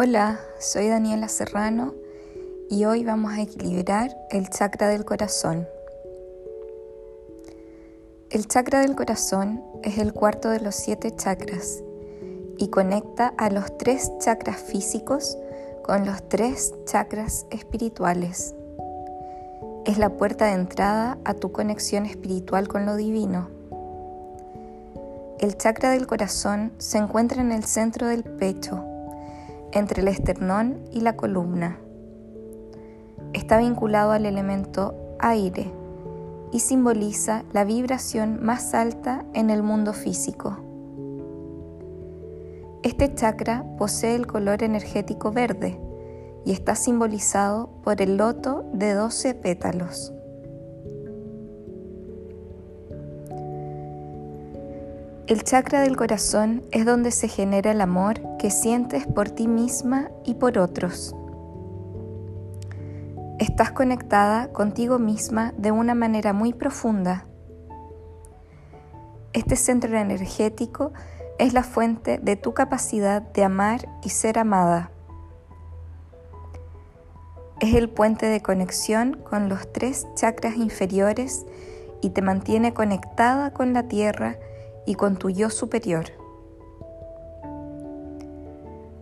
Hola, soy Daniela Serrano y hoy vamos a equilibrar el chakra del corazón. El chakra del corazón es el cuarto de los siete chakras y conecta a los tres chakras físicos con los tres chakras espirituales. Es la puerta de entrada a tu conexión espiritual con lo divino. El chakra del corazón se encuentra en el centro del pecho entre el esternón y la columna. Está vinculado al elemento aire y simboliza la vibración más alta en el mundo físico. Este chakra posee el color energético verde y está simbolizado por el loto de 12 pétalos. El chakra del corazón es donde se genera el amor que sientes por ti misma y por otros. Estás conectada contigo misma de una manera muy profunda. Este centro energético es la fuente de tu capacidad de amar y ser amada. Es el puente de conexión con los tres chakras inferiores y te mantiene conectada con la tierra y con tu yo superior.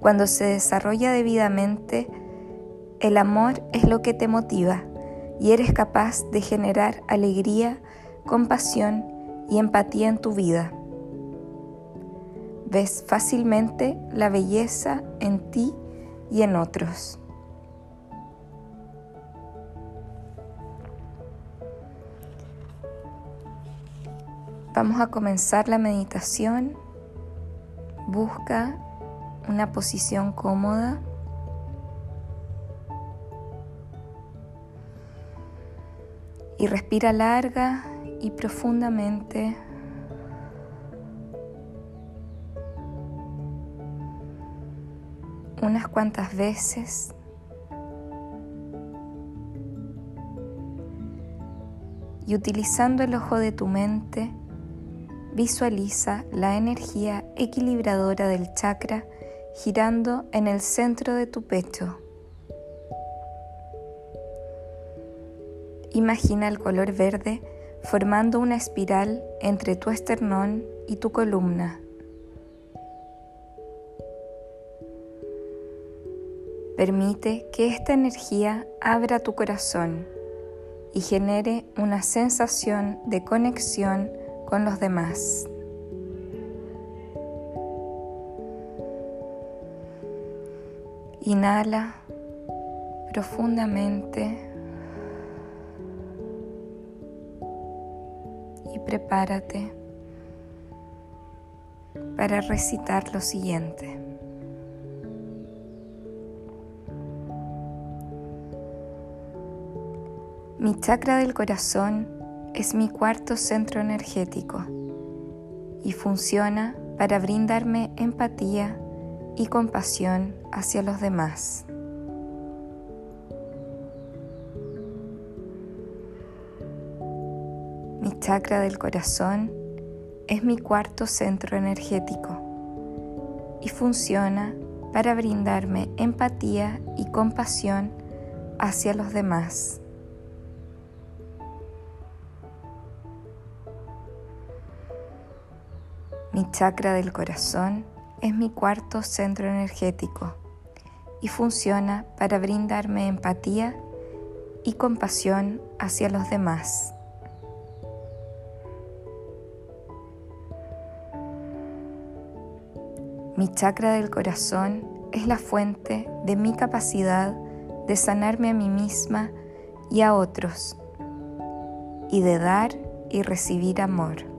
Cuando se desarrolla debidamente, el amor es lo que te motiva y eres capaz de generar alegría, compasión y empatía en tu vida. Ves fácilmente la belleza en ti y en otros. Vamos a comenzar la meditación. Busca una posición cómoda. Y respira larga y profundamente. Unas cuantas veces. Y utilizando el ojo de tu mente, Visualiza la energía equilibradora del chakra girando en el centro de tu pecho. Imagina el color verde formando una espiral entre tu esternón y tu columna. Permite que esta energía abra tu corazón y genere una sensación de conexión con los demás. Inhala profundamente y prepárate para recitar lo siguiente. Mi chakra del corazón es mi cuarto centro energético y funciona para brindarme empatía y compasión hacia los demás. Mi chakra del corazón es mi cuarto centro energético y funciona para brindarme empatía y compasión hacia los demás. Mi chakra del corazón es mi cuarto centro energético y funciona para brindarme empatía y compasión hacia los demás. Mi chakra del corazón es la fuente de mi capacidad de sanarme a mí misma y a otros y de dar y recibir amor.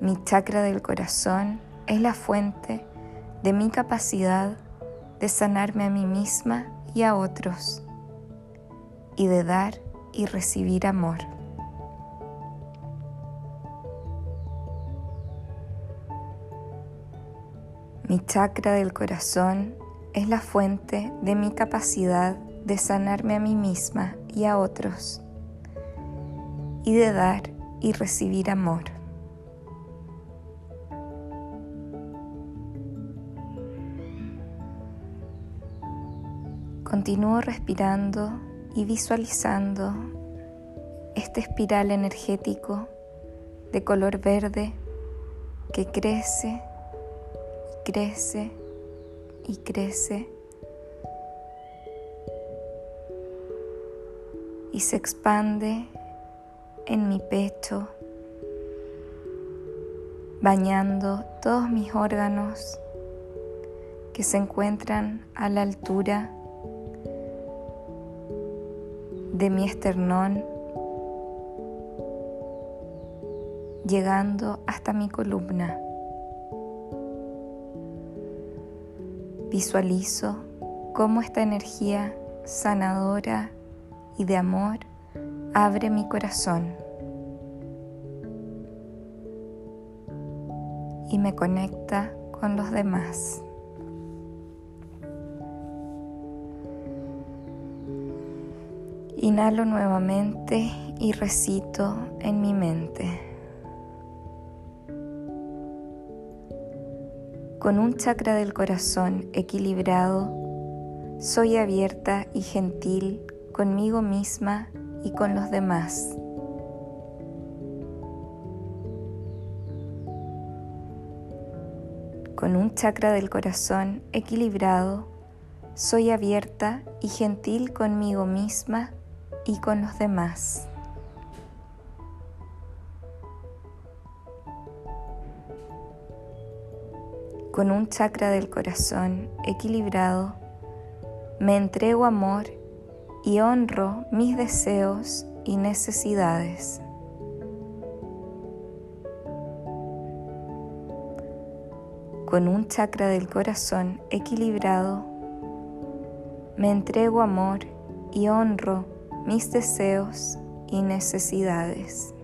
Mi chakra del corazón es la fuente de mi capacidad de sanarme a mí misma y a otros y de dar y recibir amor. Mi chakra del corazón es la fuente de mi capacidad de sanarme a mí misma y a otros y de dar y recibir amor. Continúo respirando y visualizando este espiral energético de color verde que crece y crece y crece y se expande en mi pecho, bañando todos mis órganos que se encuentran a la altura de mi esternón, llegando hasta mi columna. Visualizo cómo esta energía sanadora y de amor abre mi corazón y me conecta con los demás. Inhalo nuevamente y recito en mi mente. Con un chakra del corazón equilibrado, soy abierta y gentil conmigo misma y con los demás. Con un chakra del corazón equilibrado, soy abierta y gentil conmigo misma y con los demás. Con un chakra del corazón equilibrado, me entrego amor y honro mis deseos y necesidades. Con un chakra del corazón equilibrado, me entrego amor y honro mis deseos y necesidades.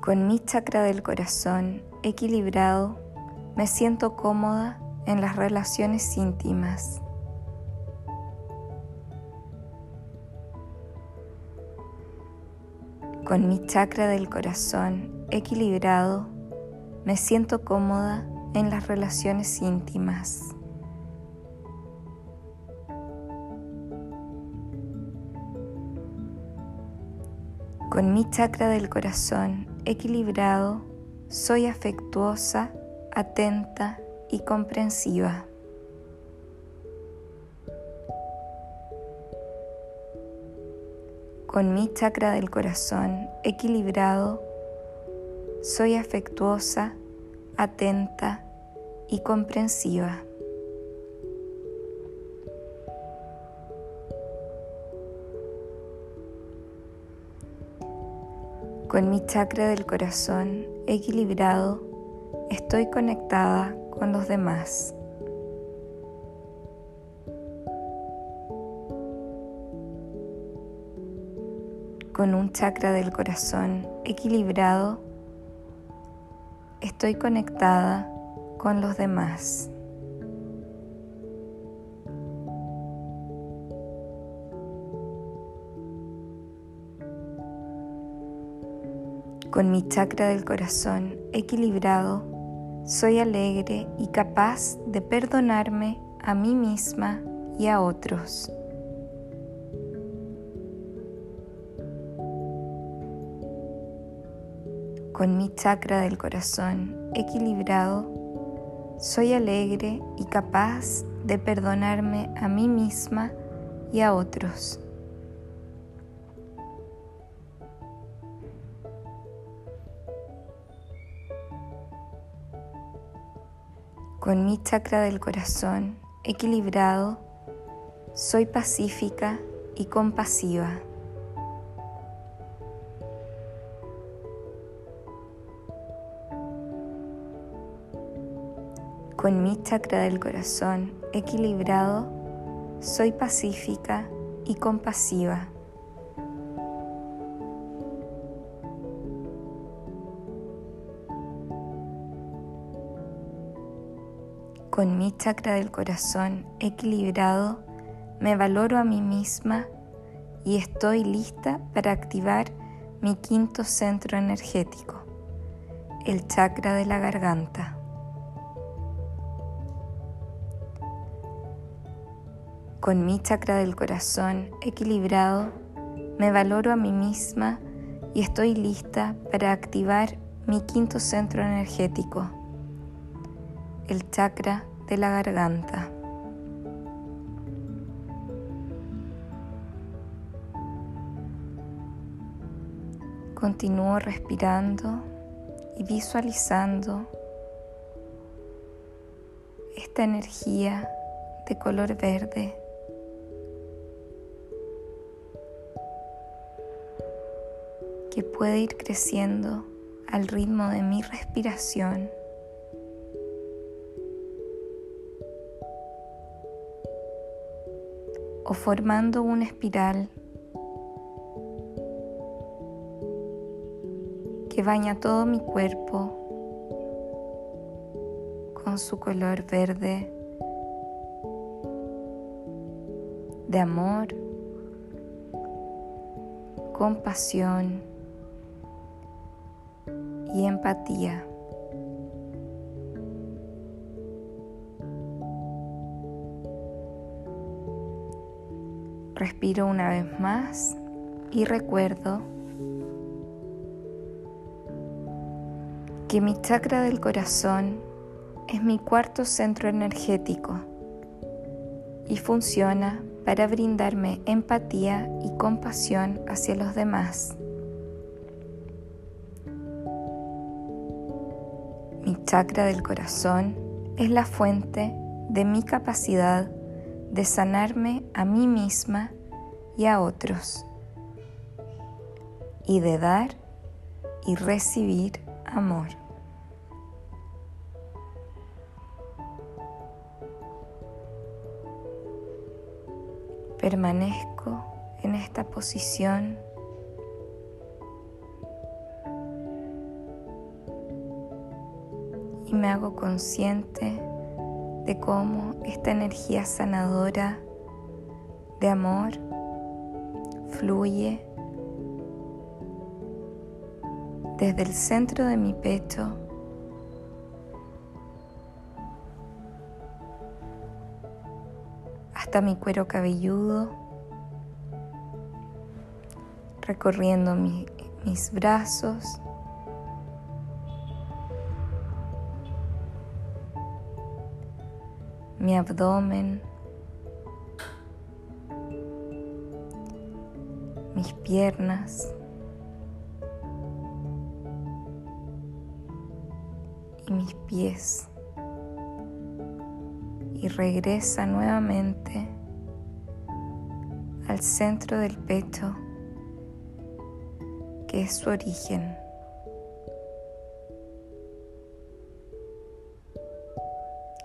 Con mi chakra del corazón equilibrado, me siento cómoda en las relaciones íntimas. Con mi chakra del corazón equilibrado, me siento cómoda en las relaciones íntimas. Con mi chakra del corazón equilibrado, soy afectuosa, atenta y comprensiva. Con mi chakra del corazón equilibrado, soy afectuosa, atenta y comprensiva. Con mi chakra del corazón equilibrado, estoy conectada con los demás. Con un chakra del corazón equilibrado, estoy conectada con los demás. Con mi chakra del corazón equilibrado, soy alegre y capaz de perdonarme a mí misma y a otros. Con mi chakra del corazón equilibrado, soy alegre y capaz de perdonarme a mí misma y a otros. Con mi chakra del corazón equilibrado, soy pacífica y compasiva. Con mi chakra del corazón equilibrado, soy pacífica y compasiva. Con mi chakra del corazón equilibrado, me valoro a mí misma y estoy lista para activar mi quinto centro energético, el chakra de la garganta. Con mi chakra del corazón equilibrado, me valoro a mí misma y estoy lista para activar mi quinto centro energético, el chakra de la garganta. Continúo respirando y visualizando esta energía de color verde puede ir creciendo al ritmo de mi respiración. o formando una espiral que baña todo mi cuerpo con su color verde de amor, compasión y empatía. Respiro una vez más y recuerdo que mi chakra del corazón es mi cuarto centro energético y funciona para brindarme empatía y compasión hacia los demás. Chakra del corazón es la fuente de mi capacidad de sanarme a mí misma y a otros y de dar y recibir amor. Permanezco en esta posición y me hago consciente de cómo esta energía sanadora de amor fluye desde el centro de mi pecho hasta mi cuero cabelludo, recorriendo mis brazos, mi abdomen, mis piernas y mis pies y regresa nuevamente al centro del pecho que es su origen.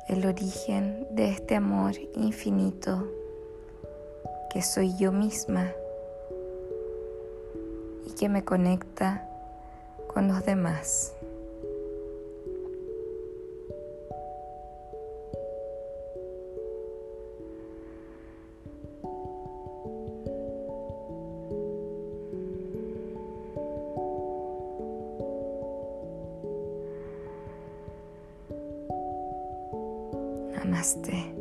El origen de este amor infinito que soy yo misma y que me conecta con los demás. まして。